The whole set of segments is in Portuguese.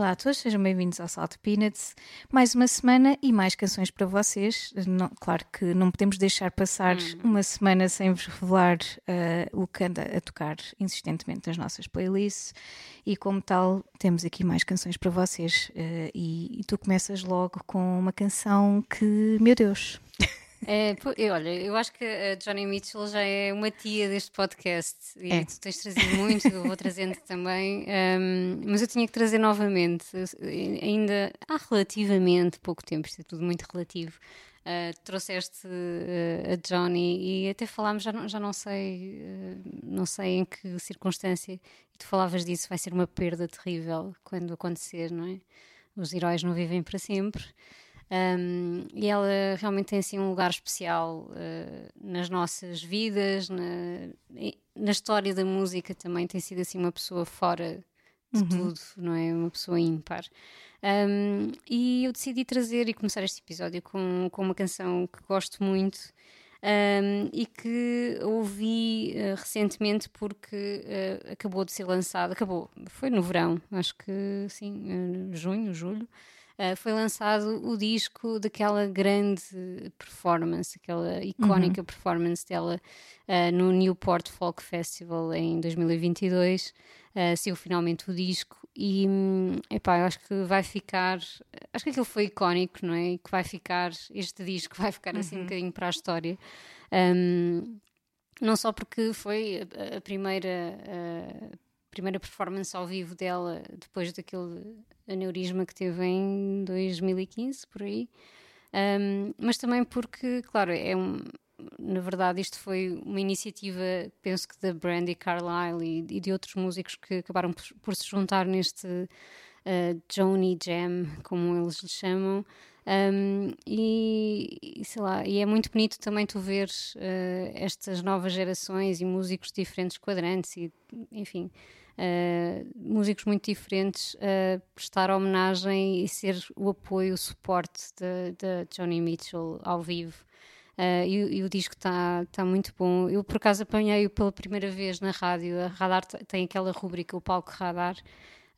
Olá a todos, sejam bem-vindos ao Salt Peanuts. Mais uma semana e mais canções para vocês. Não- claro que não podemos deixar passar uma semana sem vos revelar eh, o que anda a tocar insistentemente nas nossas playlists. E como tal, temos aqui mais canções para vocês. Eh, e, e tu começas logo com uma canção que, meu Deus, É, eu, olha, eu acho que a Johnny Mitchell já é uma tia deste podcast e É. tu tens trazido muito, eu vou trazendo também, ahm, mas eu tinha que trazer novamente, ainda há relativamente pouco tempo, isto é tudo muito relativo. ah, trouxeste eh, a Johnny e até falámos, já não, já não sei, eh, não sei em que circunstância, e tu falavas disso, vai ser uma perda terrível quando acontecer, não é? Os heróis não vivem para sempre. Um, e ela realmente tem assim um lugar especial uh, nas nossas vidas, na, na história da música também tem sido assim uma pessoa fora de tudo, não é? Uma pessoa ímpar. Um, e eu decidi trazer e começar este episódio com, com uma canção que gosto muito um, e que ouvi uh, recentemente porque uh, acabou de ser lançada, acabou, foi no verão, acho que sim, junho, julho. Uh, foi lançado o disco daquela grande performance, aquela icónica performance dela uh, no Newport Folk Festival em 2022. Uh, saiu finalmente o disco e hum, epá, eu acho que vai ficar. Acho que aquilo foi icónico, não é? E que vai ficar, este disco vai ficar assim um bocadinho para a história. Um, não só porque foi a, a primeira. a primeira performance ao vivo dela depois daquele aneurisma que teve em 2015, por aí. Um, mas também porque, claro, é um, na verdade isto foi uma iniciativa, penso que da Brandy Carlile e, e de outros músicos que acabaram por, por se juntar neste uh, Joni Jam, como eles lhe chamam. Um, e, sei lá, e é muito bonito também tu ver uh, estas novas gerações e músicos de diferentes quadrantes e enfim, Uh, músicos muito diferentes uh, prestar homenagem e ser o apoio, o suporte de, de Johnny Mitchell ao vivo. Uh, e, e, o disco está tá muito bom. Eu, por acaso, apanhei-o pela primeira vez na rádio. A Radar tem aquela rubrica, o palco Radar,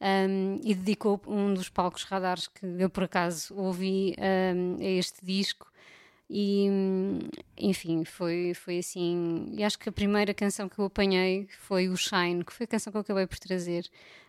um, e dedicou um dos palcos Radares que eu, por acaso, ouvi um, a este disco. E enfim, foi, foi assim. E acho que a primeira canção que eu apanhei foi o Shine, que foi a canção que eu acabei por trazer.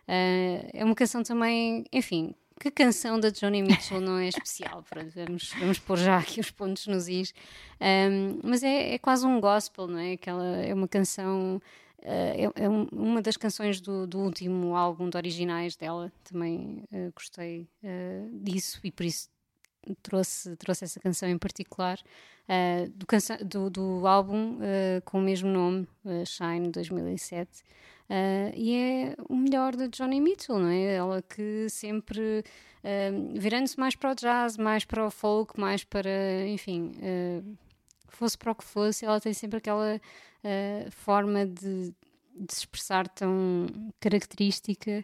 Uh, é uma canção também, enfim, que canção da Johnny Mitchell não é especial? Vamos, vamos pôr já aqui os pontos nos is. Um, mas é, é, quase um gospel, não é? Aquela, é uma canção. Uh, é, é um, uma das canções do, do, último álbum de originais dela, também uh, gostei uh, disso e por isso trouxe, trouxe essa canção em particular uh, do, canção, do, do, álbum uh, com o mesmo nome, uh, Shine 2007. e é o melhor de Johnny Mitchell, não é? Ela que sempre virando-se mais para o jazz, mais para o folk, mais para, enfim, fosse para o que fosse, ela tem sempre aquela forma de, de se expressar tão característica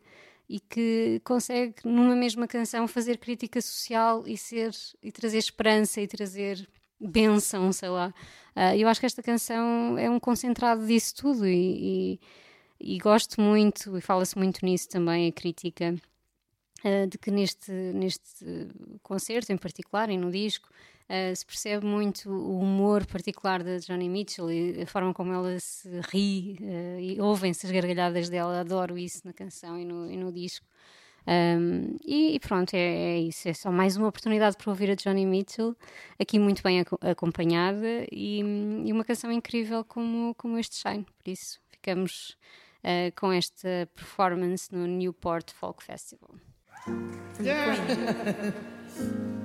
e que consegue numa mesma canção fazer crítica social e ser e trazer esperança e trazer benção, sei lá. Uh, eu acho que esta canção é um concentrado disso tudo e, e, e gosto muito e fala-se muito nisso também a crítica uh, de que neste neste concerto em particular e no disco Uh, se percebe muito o humor particular da Johnny Mitchell e a forma como ela se ri uh, e ouvem-se as gargalhadas dela, adoro isso na canção e no, e no disco. Um, e, e, pronto, é, é, isso. É só mais uma oportunidade para ouvir a Johnny Mitchell, aqui muito bem ac acompanhada e, e, uma canção incrível como, como este Shine. Por isso, ficamos uh, com esta performance no Newport Folk Festival. Yeah.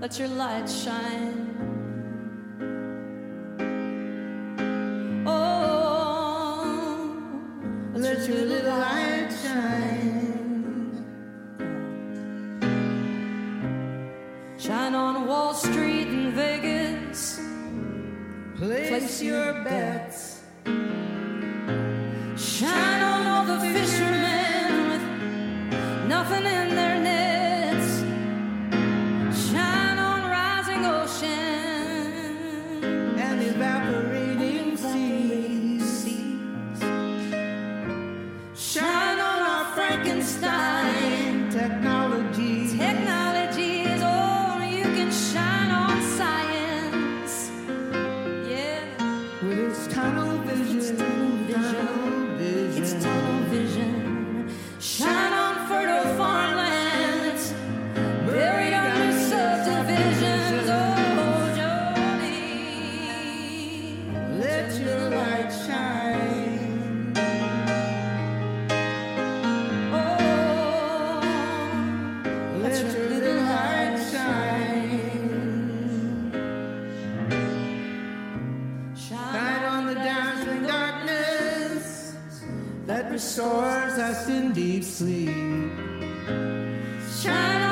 let your light shine. Oh, let your little light shine. Shine on Wall Street in Vegas. Place your bets. Shine deep sleep. Shine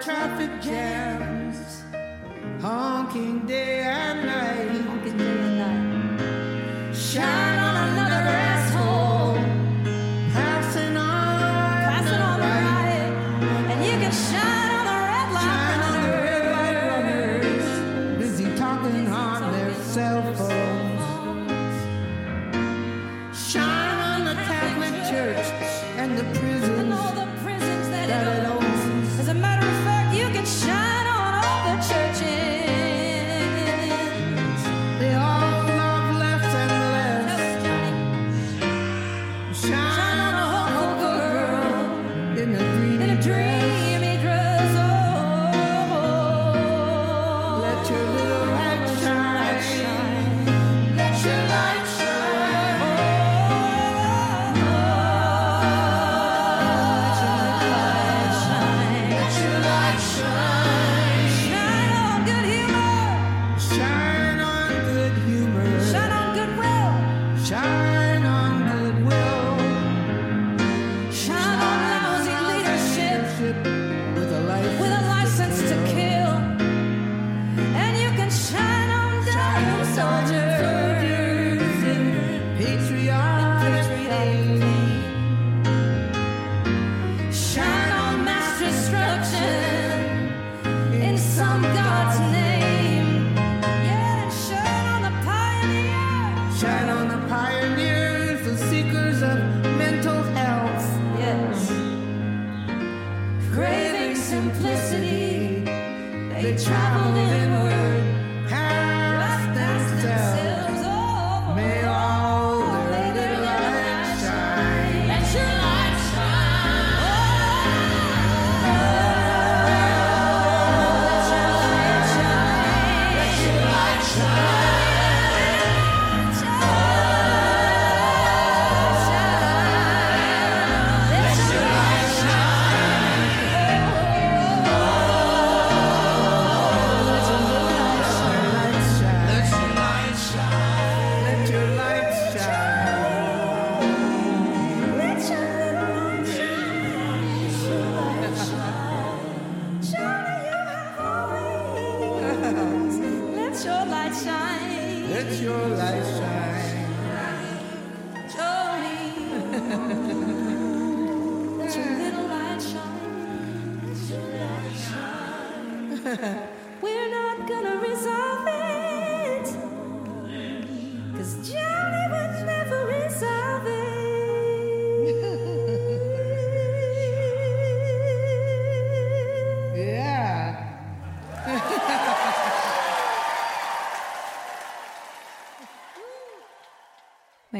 traffic jams, honking day and night.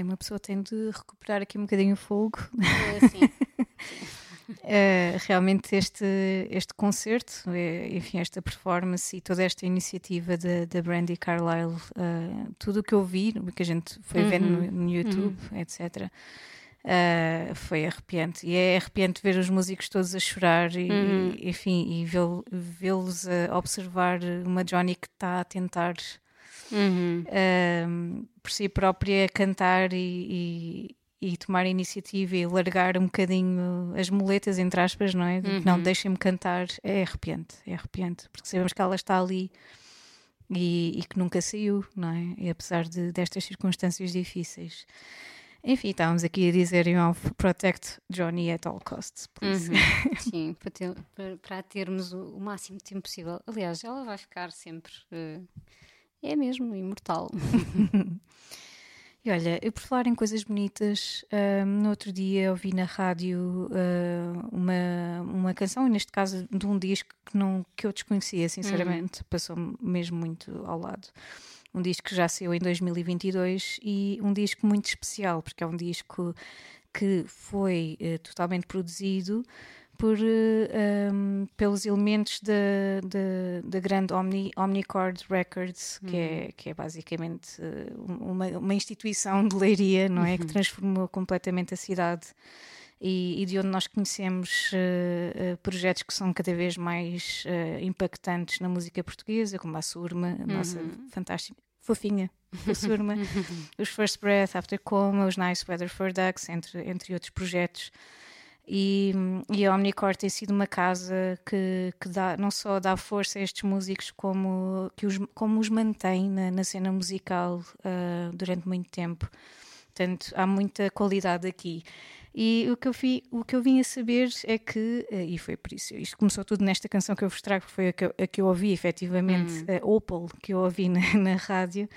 Bem, uma pessoa tem de recuperar aqui um bocadinho o fogo. Eh, sim. Uh, realmente este, este concerto, eh, enfim, esta performance e toda esta iniciativa da, da Brandy Carlisle, uh, tudo o que eu vi, o que a gente foi vendo no, no YouTube, etc., uh, foi arrepiante. E é arrepiante ver os músicos todos a chorar e, Uhum. enfim, e vê- vê-los a observar uma Johnny que está a tentar Uhum. um, por si própria cantar e, e, e tomar iniciativa e largar um bocadinho as muletas, entre aspas, não é? Que Não, Uhum. deixem-me cantar. É arrepiante, é arrepiante, porque sabemos que ela está ali e, e que nunca saiu, não é? E apesar de, destas circunstâncias difíceis. Enfim, estávamos aqui a dizer, you know, protect Johnny at all costs, please. Uhum. Sim, para, ter- para- termos o, o máximo de tempo possível. Aliás, ela vai ficar sempre. eh, é mesmo, imortal. E olha, eu por falar em coisas bonitas, ahm, no outro dia ouvi na rádio ah, uma, uma canção, e neste caso de um disco que, não, que eu desconhecia, sinceramente, passou-me mesmo muito ao lado. Um disco que já saiu em 2022 e um disco muito especial, porque é um disco que foi eh, totalmente produzido por, eh, um, pelos elementos da, grande Omni, Omnicord Records, que, é, que é basicamente eh, uma, uma instituição de leiria, não é? Que transformou completamente a cidade. E, e de onde nós conhecemos eh, projetos que são cada vez mais eh, impactantes na música portuguesa, como a Surma, a nossa fantástica, fofinha, a Surma, os First Breath, After Coma, os Nice Weather for Ducks, entre, entre outros projetos. E, e a Omnicore tem sido uma casa que, que dá, não só dá força a estes músicos, como, que os, como os mantém na, na cena musical ah, durante muito tempo. Portanto, há muita qualidade aqui. E o que, eu vi, o que eu vim a saber é que, eh, e foi por isso, isto começou tudo nesta canção que eu vos trago, foi a que eu, a que eu ouvi efetivamente, a Opal, que eu ouvi na, na rádio,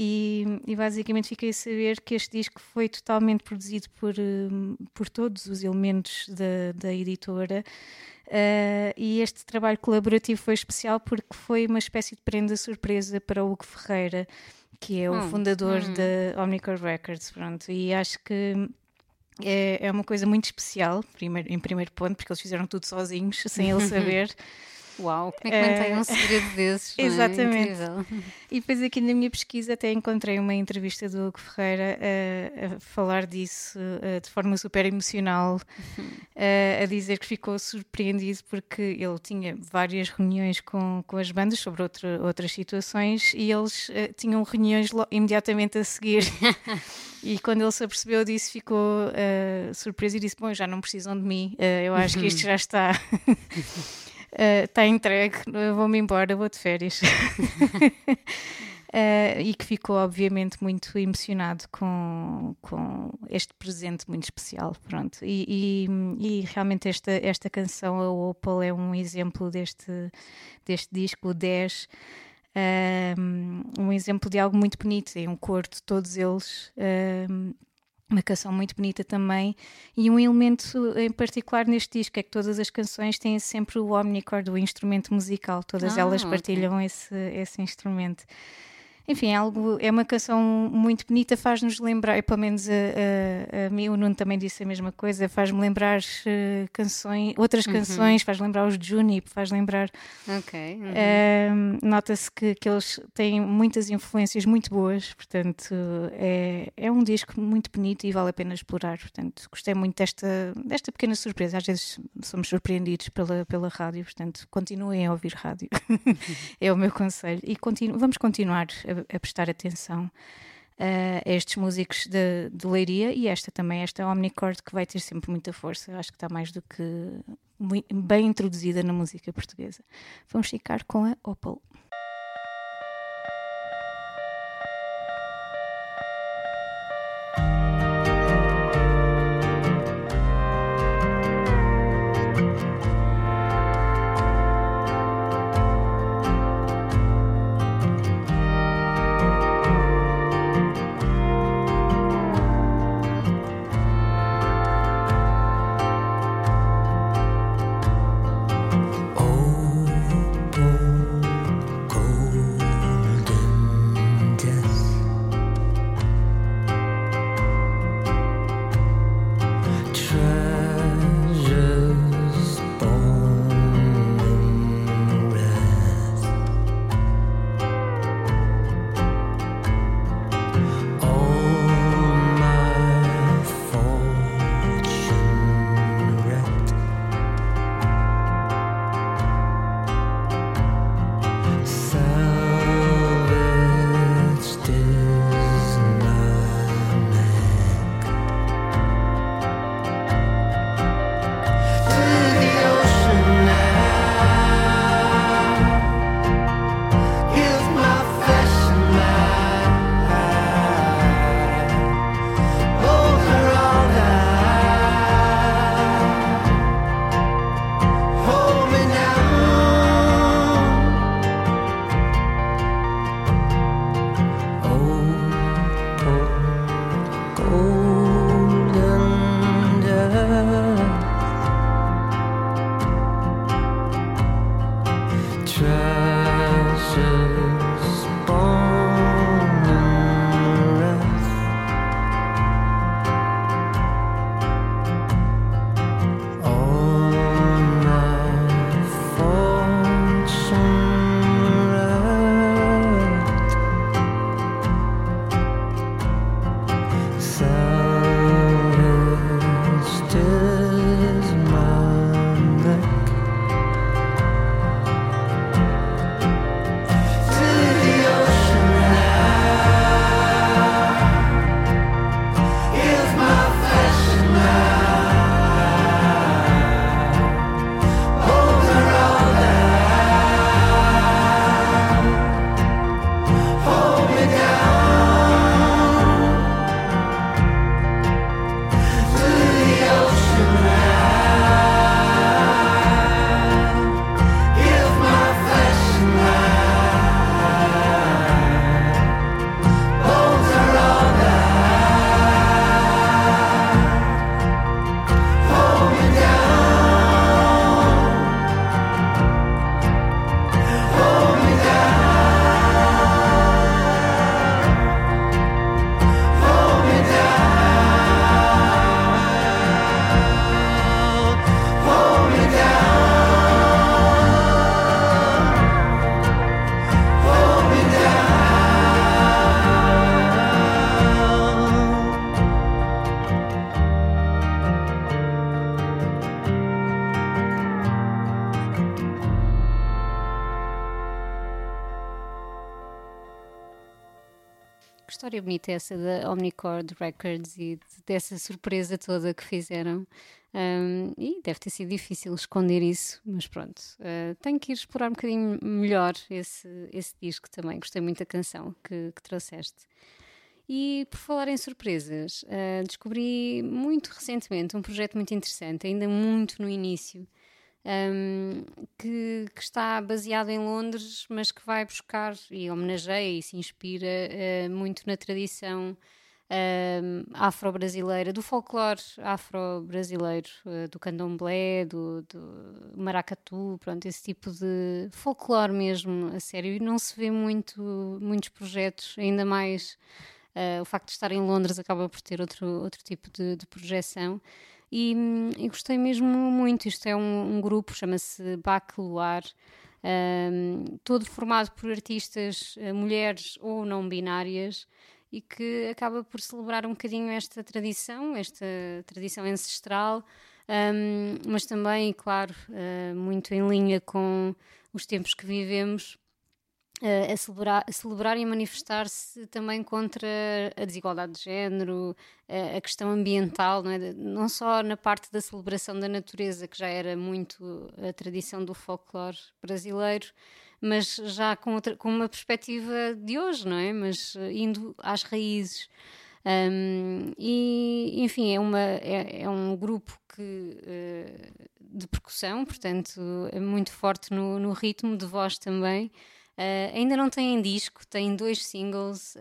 e, e basicamente fiquei a saber que este disco foi totalmente produzido por, hum, por todos os elementos da, da editora. Uh, e este trabalho colaborativo foi especial porque foi uma espécie de prenda surpresa para Hugo Ferreira, que é o Hum, fundador hum. da Omnicore Records. Pronto, e acho que é, é uma coisa muito especial, primeiro, em primeiro ponto, porque eles fizeram tudo sozinhos, sem ele saber. Uau, como é que mantém Eh, um segredo desses? é? exatamente. Incrível. E depois aqui na minha pesquisa até encontrei uma entrevista do Hugo Ferreira a, a falar disso eh, de forma super emocional, eh, a dizer que ficou surpreendido porque ele tinha várias reuniões com, com as bandas sobre outra, outras situações e eles eh, tinham reuniões imediatamente a seguir. E quando ele se apercebeu disso, ficou eh, surpreso e disse: Bom, já não precisam de mim, eh, eu acho que isto já está. Eh, Está entregue, vou-me embora, vou de férias. Eh, e que ficou, obviamente, muito emocionado com, com este presente muito especial. Pronto. E, e- e realmente esta, esta canção, a Opal, é um exemplo deste, deste disco, o 10. Um, um exemplo de algo muito bonito, é um coro de todos eles, um, uma canção muito bonita também, e um elemento em particular neste disco é que todas as canções têm sempre o omnichord, o instrumento musical, todas Ah, elas partilham esse, esse instrumento. Enfim, é, algo, é uma canção muito bonita, faz-nos lembrar, e pelo menos a, a, a mim, o Nuno também disse a mesma coisa, faz-me lembrar eh, canções, outras canções, faz lembrar os Junip, faz lembrar Ok. uhum. Ahm, Nota-se que, que eles têm muitas influências muito boas, portanto, é, é um disco muito bonito e vale a pena explorar. Portanto, gostei muito desta, desta pequena surpresa. Às vezes somos surpreendidos pela, pela rádio, portanto, continuem a ouvir rádio, é o meu conselho. E continu, vamos continuar a, a prestar atenção. ah, a estes músicos de, de Leiria e esta também, esta Omnicord, que vai ter sempre muita força. Acho que está mais do que bem introduzida na música portuguesa. Vamos ficar com a Opal. História bonita essa da Omnicord Records e de- dessa surpresa toda que fizeram. Um, e deve ter sido difícil esconder isso, mas pronto. uh, tenho que ir explorar um bocadinho melhor esse, esse disco também. Gostei muito da canção que, que trouxeste. E por falar em surpresas, uh, descobri muito recentemente um projeto muito interessante, ainda muito no início, um, que, que está baseado em Londres, mas que vai buscar e homenageia e se inspira uh, muito na tradição um, afro-brasileira, do folclore afro-brasileiro, uh, do candomblé, do, do maracatu, pronto, esse tipo de folclore mesmo, a sério. E não se vê muito, muitos projetos, ainda mais uh, o facto de estar em Londres acaba por ter outro, outro tipo de, de projeção. E, hum, e gostei mesmo muito. Isto é um, um grupo, chama-se Bac Luar, um, todo formado por artistas, uh, mulheres ou não binárias, e que acaba por celebrar um bocadinho esta tradição, esta tradição ancestral, um, mas também, claro, uh, muito em linha com os tempos que vivemos. A, celebrar, a celebrar e manifestar-se também contra a desigualdade de género, a questão ambiental, não, é? não só na parte da celebração da natureza, que já era muito a tradição do folclore brasileiro, mas já com, outra, com uma perspectiva de hoje, não é? Mas uh, indo às raízes. Um, e, enfim, é, uma, é, é um grupo que, uh, de percussão, portanto, é muito forte no, no ritmo, de voz também. Uh, ainda não têm disco, têm dois singles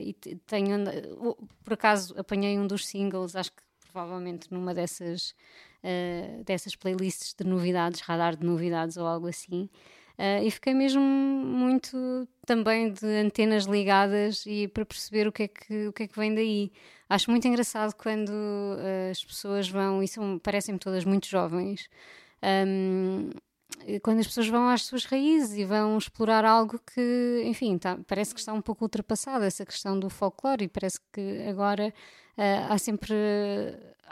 e tenho, por acaso apanhei um dos singles, acho que provavelmente numa dessas, dessas playlists de novidades, radar de novidades ou algo assim. Uh, e fiquei mesmo muito também de antenas ligadas e para perceber o que é que, o que, é que vem daí. Acho muito engraçado quando uh, as pessoas vão, e são, parecem-me todas muito jovens, um, quando as pessoas vão às suas raízes e vão explorar algo que, enfim, tá, parece que está um pouco ultrapassado essa questão do folclore e parece que agora uh, há sempre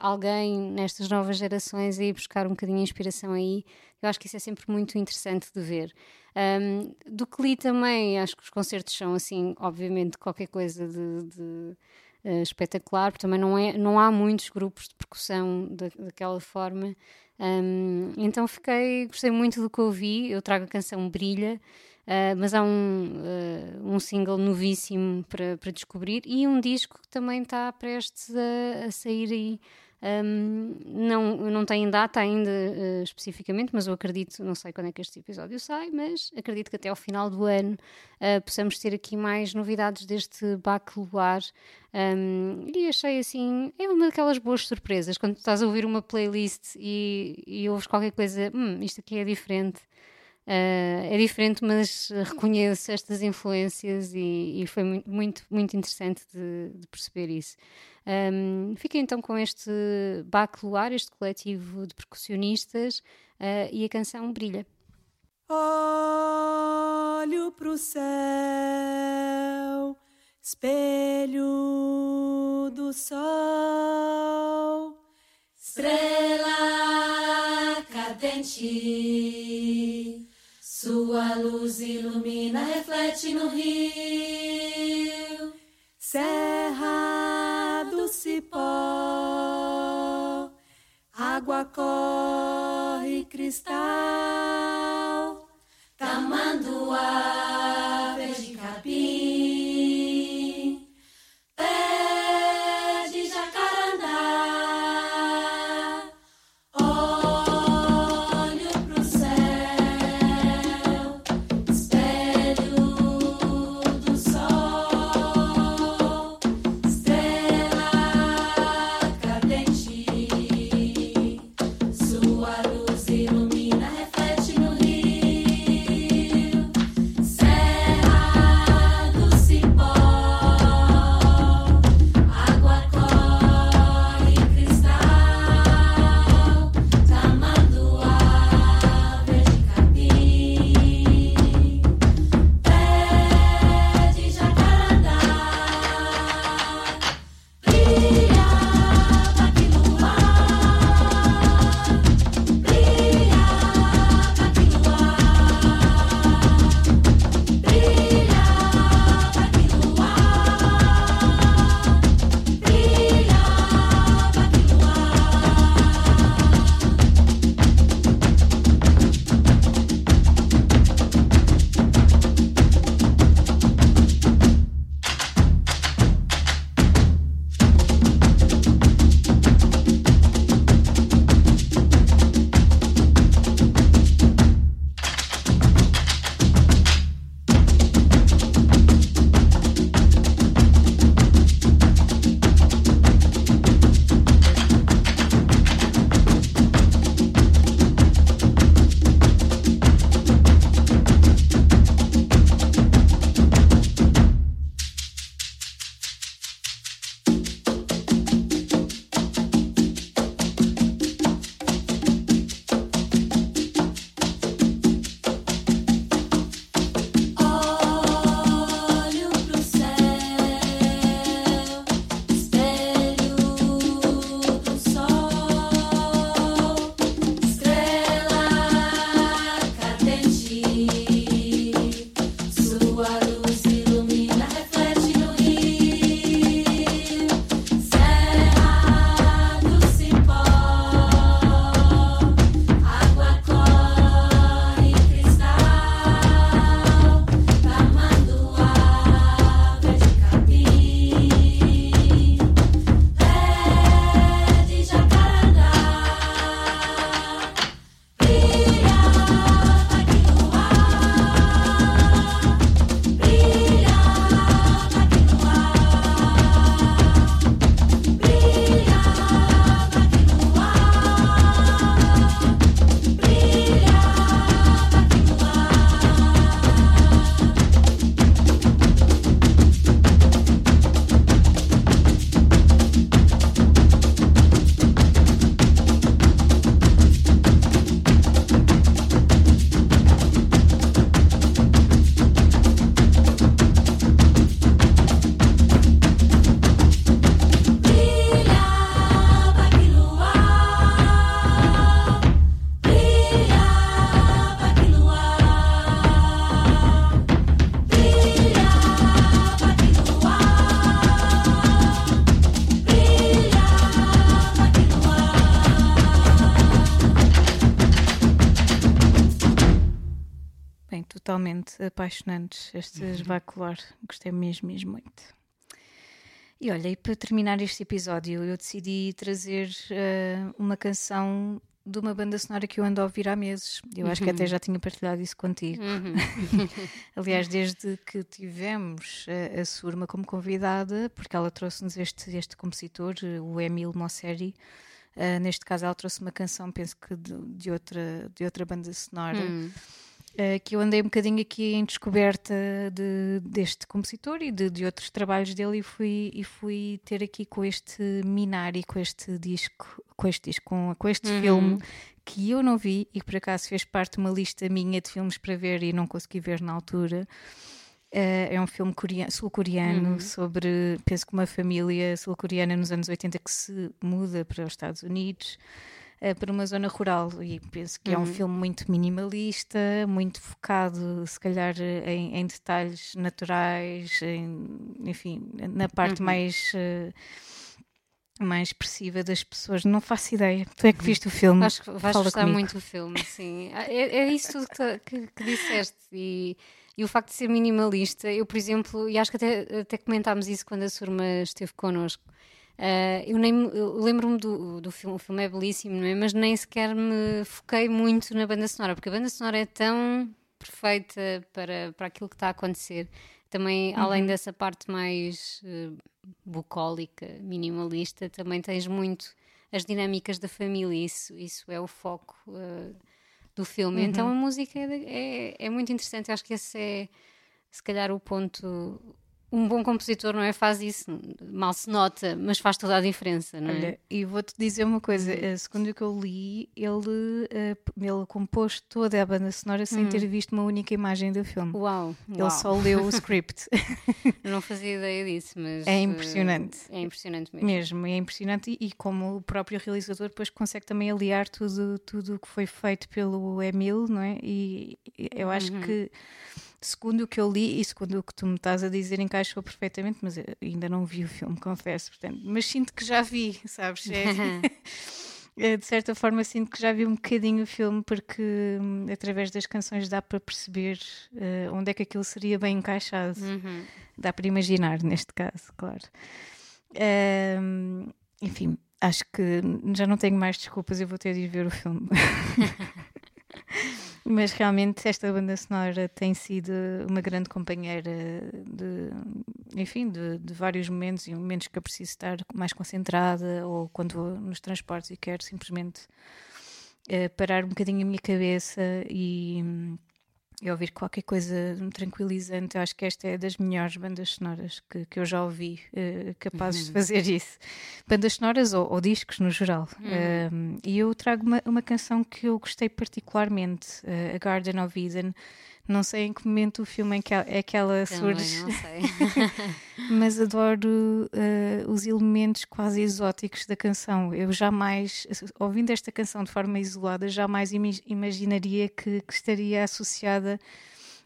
alguém nestas novas gerações a ir buscar um bocadinho de inspiração aí. Eu acho que isso é sempre muito interessante de ver. Um, do que li também, acho que os concertos são, assim, obviamente, qualquer coisa de, de uh, espetacular, porque também não, é, não há muitos grupos de percussão da, daquela forma. Um, então fiquei, gostei muito do que ouvi. Eu trago a canção Brilha. Uh, mas há um, uh, um single novíssimo para, para descobrir e um disco que também está prestes a, a sair aí. Um, não, não tem data ainda uh, especificamente, mas eu acredito, não sei quando é que este episódio sai, mas acredito que até ao final do ano possamos ter aqui mais novidades deste Baceluar. Um, e achei assim, é uma daquelas boas surpresas quando estás a ouvir uma playlist e, e ouves qualquer coisa, hum, isto aqui é diferente. Uh, é diferente, mas reconheço estas influências e, e foi muito, muito, interessante de, de perceber isso. Um, fiquei então com este Baceluar, este coletivo de percussionistas, uh, e a canção Brilha. Olho pro céu, espelho do sol, estrela cadente. Sua luz ilumina, reflete no rio, serra do cipó, água corre cristal, tamanduá, apaixonantes, estes Bacolor. Gostei mesmo, mesmo muito. E olha, e para terminar este episódio, eu decidi trazer eh, uma canção de uma banda sonora que eu ando a ouvir há meses. Eu acho que até já tinha partilhado isso contigo. Aliás, desde que tivemos a, a Surma como convidada, porque ela trouxe-nos este, este compositor, o Emil Mosseri. Uh, neste caso, ela trouxe uma canção, penso que de, de outra, de outra banda sonora. Hum. Uh, que eu andei um bocadinho aqui em descoberta de, deste compositor e de, de outros trabalhos dele e fui, e fui ter aqui com este Minari, com este disco, com este disco, com, com este Uhum. filme que eu não vi e que por acaso fez parte de uma lista minha de filmes para ver e não consegui ver na altura. Uh, é um filme coreano- sul-coreano Uhum. sobre, penso que uma família sul-coreana nos anos 80 que se muda para os Estados Unidos eh, para uma zona rural e penso que é um Uhum. filme muito minimalista, muito focado se calhar em, em detalhes naturais, em- enfim, na parte Uhum. mais eh, mais expressiva das pessoas. Não faço ideia. Tu é que viste o filme? Acho que vais Fala gostar comigo. muito do filme, sim. Ah, É, é isso tudo que, que, que disseste. E, e o facto de ser minimalista, eu, por exemplo, e acho que até, até comentámos isso quando a Surma esteve connosco. Ah, eu lembro-me do, do filme, o filme é belíssimo, não é? mas nem sequer me foquei muito na banda sonora, porque a banda sonora é tão perfeita para, para aquilo que está a acontecer. Também, além dessa parte mais eh, bucólica, minimalista, também tens muito as dinâmicas da família, isso, isso é o foco eh, do filme. Então a música é, é, é muito interessante, eu acho que esse é se calhar o ponto. Um bom compositor não é faz isso, mal se nota, mas faz toda a diferença, não é? Olha, e vou-te dizer uma coisa, eh, segundo o que eu li, ele, eh, ele compôs toda a banda sonora sem ter visto uma única imagem do filme. Uau, Ele uau. só leu o script. Eu não fazia ideia disso, mas É eh, impressionante. é impressionante mesmo. Mesmo, é impressionante e, e como o próprio realizador depois consegue também aliar tudo tudo o que foi feito pelo Emil, não é? E e eu acho que segundo o que eu li e segundo o que tu me estás a dizer encaixou perfeitamente, mas eu ainda não vi o filme, confesso, portanto, mas sinto que já vi, sabes? É, é, de certa forma sinto que já vi um bocadinho o filme porque hum, através das canções dá para perceber eh, onde é que aquilo seria bem encaixado. Uhum. Dá para imaginar, neste caso, claro. Ahm, enfim, acho que já não tenho mais desculpas, eu vou ter de ir ver o filme. Mas realmente esta banda sonora tem sido uma grande companheira de, enfim, de, de vários momentos e momentos que eu preciso estar mais concentrada ou quando vou nos transportes e quero simplesmente eh, parar um bocadinho a minha cabeça e, e ouvir qualquer coisa tranquilizante. Eu acho que esta é das melhores bandas sonoras que, que eu já ouvi eh, capazes de fazer isso. Bandas sonoras ou, ou discos no geral. Um, e eu trago uma, uma canção que eu gostei particularmente, eh, A Garden of Eden. Não sei em que momento o filme é que ela, é que ela Também surge, não sei. mas adoro eh, os elementos quase exóticos da canção. Eu jamais, ouvindo esta canção de forma isolada, jamais imi- imaginaria que, que estaria associada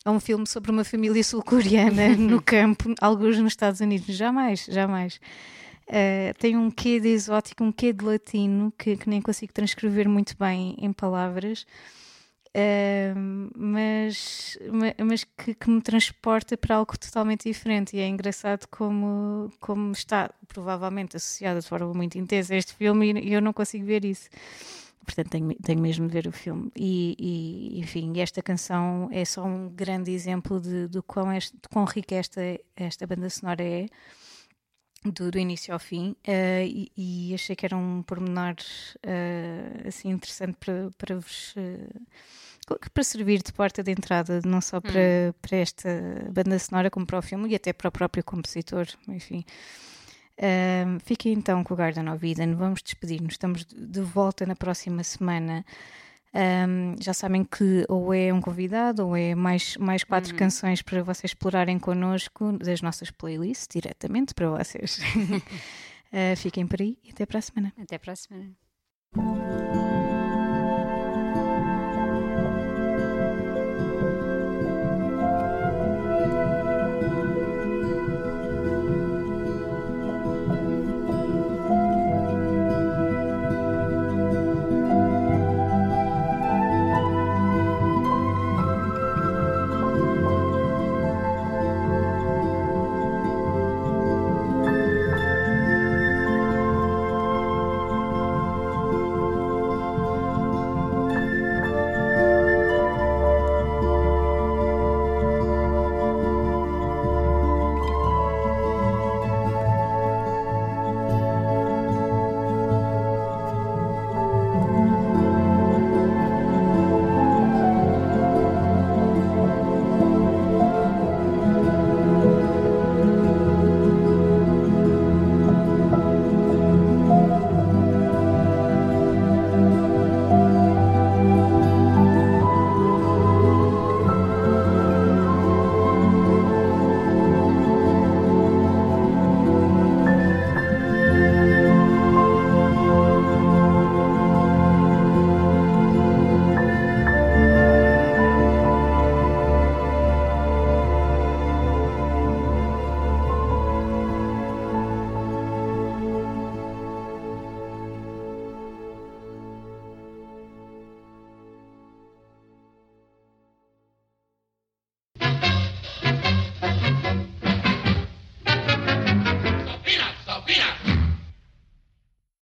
a um filme sobre uma família sul-coreana no campo, alguns nos Estados Unidos. Jamais, jamais. Eh, tem um quê de exótico, um quê de latino que, que nem consigo transcrever muito bem em palavras. Mas, ma- mas que, que me transporta para algo totalmente diferente. E é engraçado como, como está provavelmente associado de forma muito intensa a este filme e eu não consigo ver isso. Portanto tenho, tenho mesmo de ver o filme. E, e, enfim, esta canção é só um grande exemplo de, do quão, este, de quão rica esta, esta banda sonora é do, do início ao fim. Eh, e, e achei que era um pormenor eh, assim interessante para, para vos co- para servir de porta de entrada não só para, para esta banda sonora como para o filme e até para o próprio compositor enfim Ahm, fiquem então com o Garden of Eden vamos despedir-nos, estamos de volta na próxima semana Ahm, já sabem que ou é um convidado ou é mais, mais quatro canções para vocês explorarem connosco das nossas playlists diretamente para vocês. Ah, fiquem por aí e até para a semana. Até para a semana.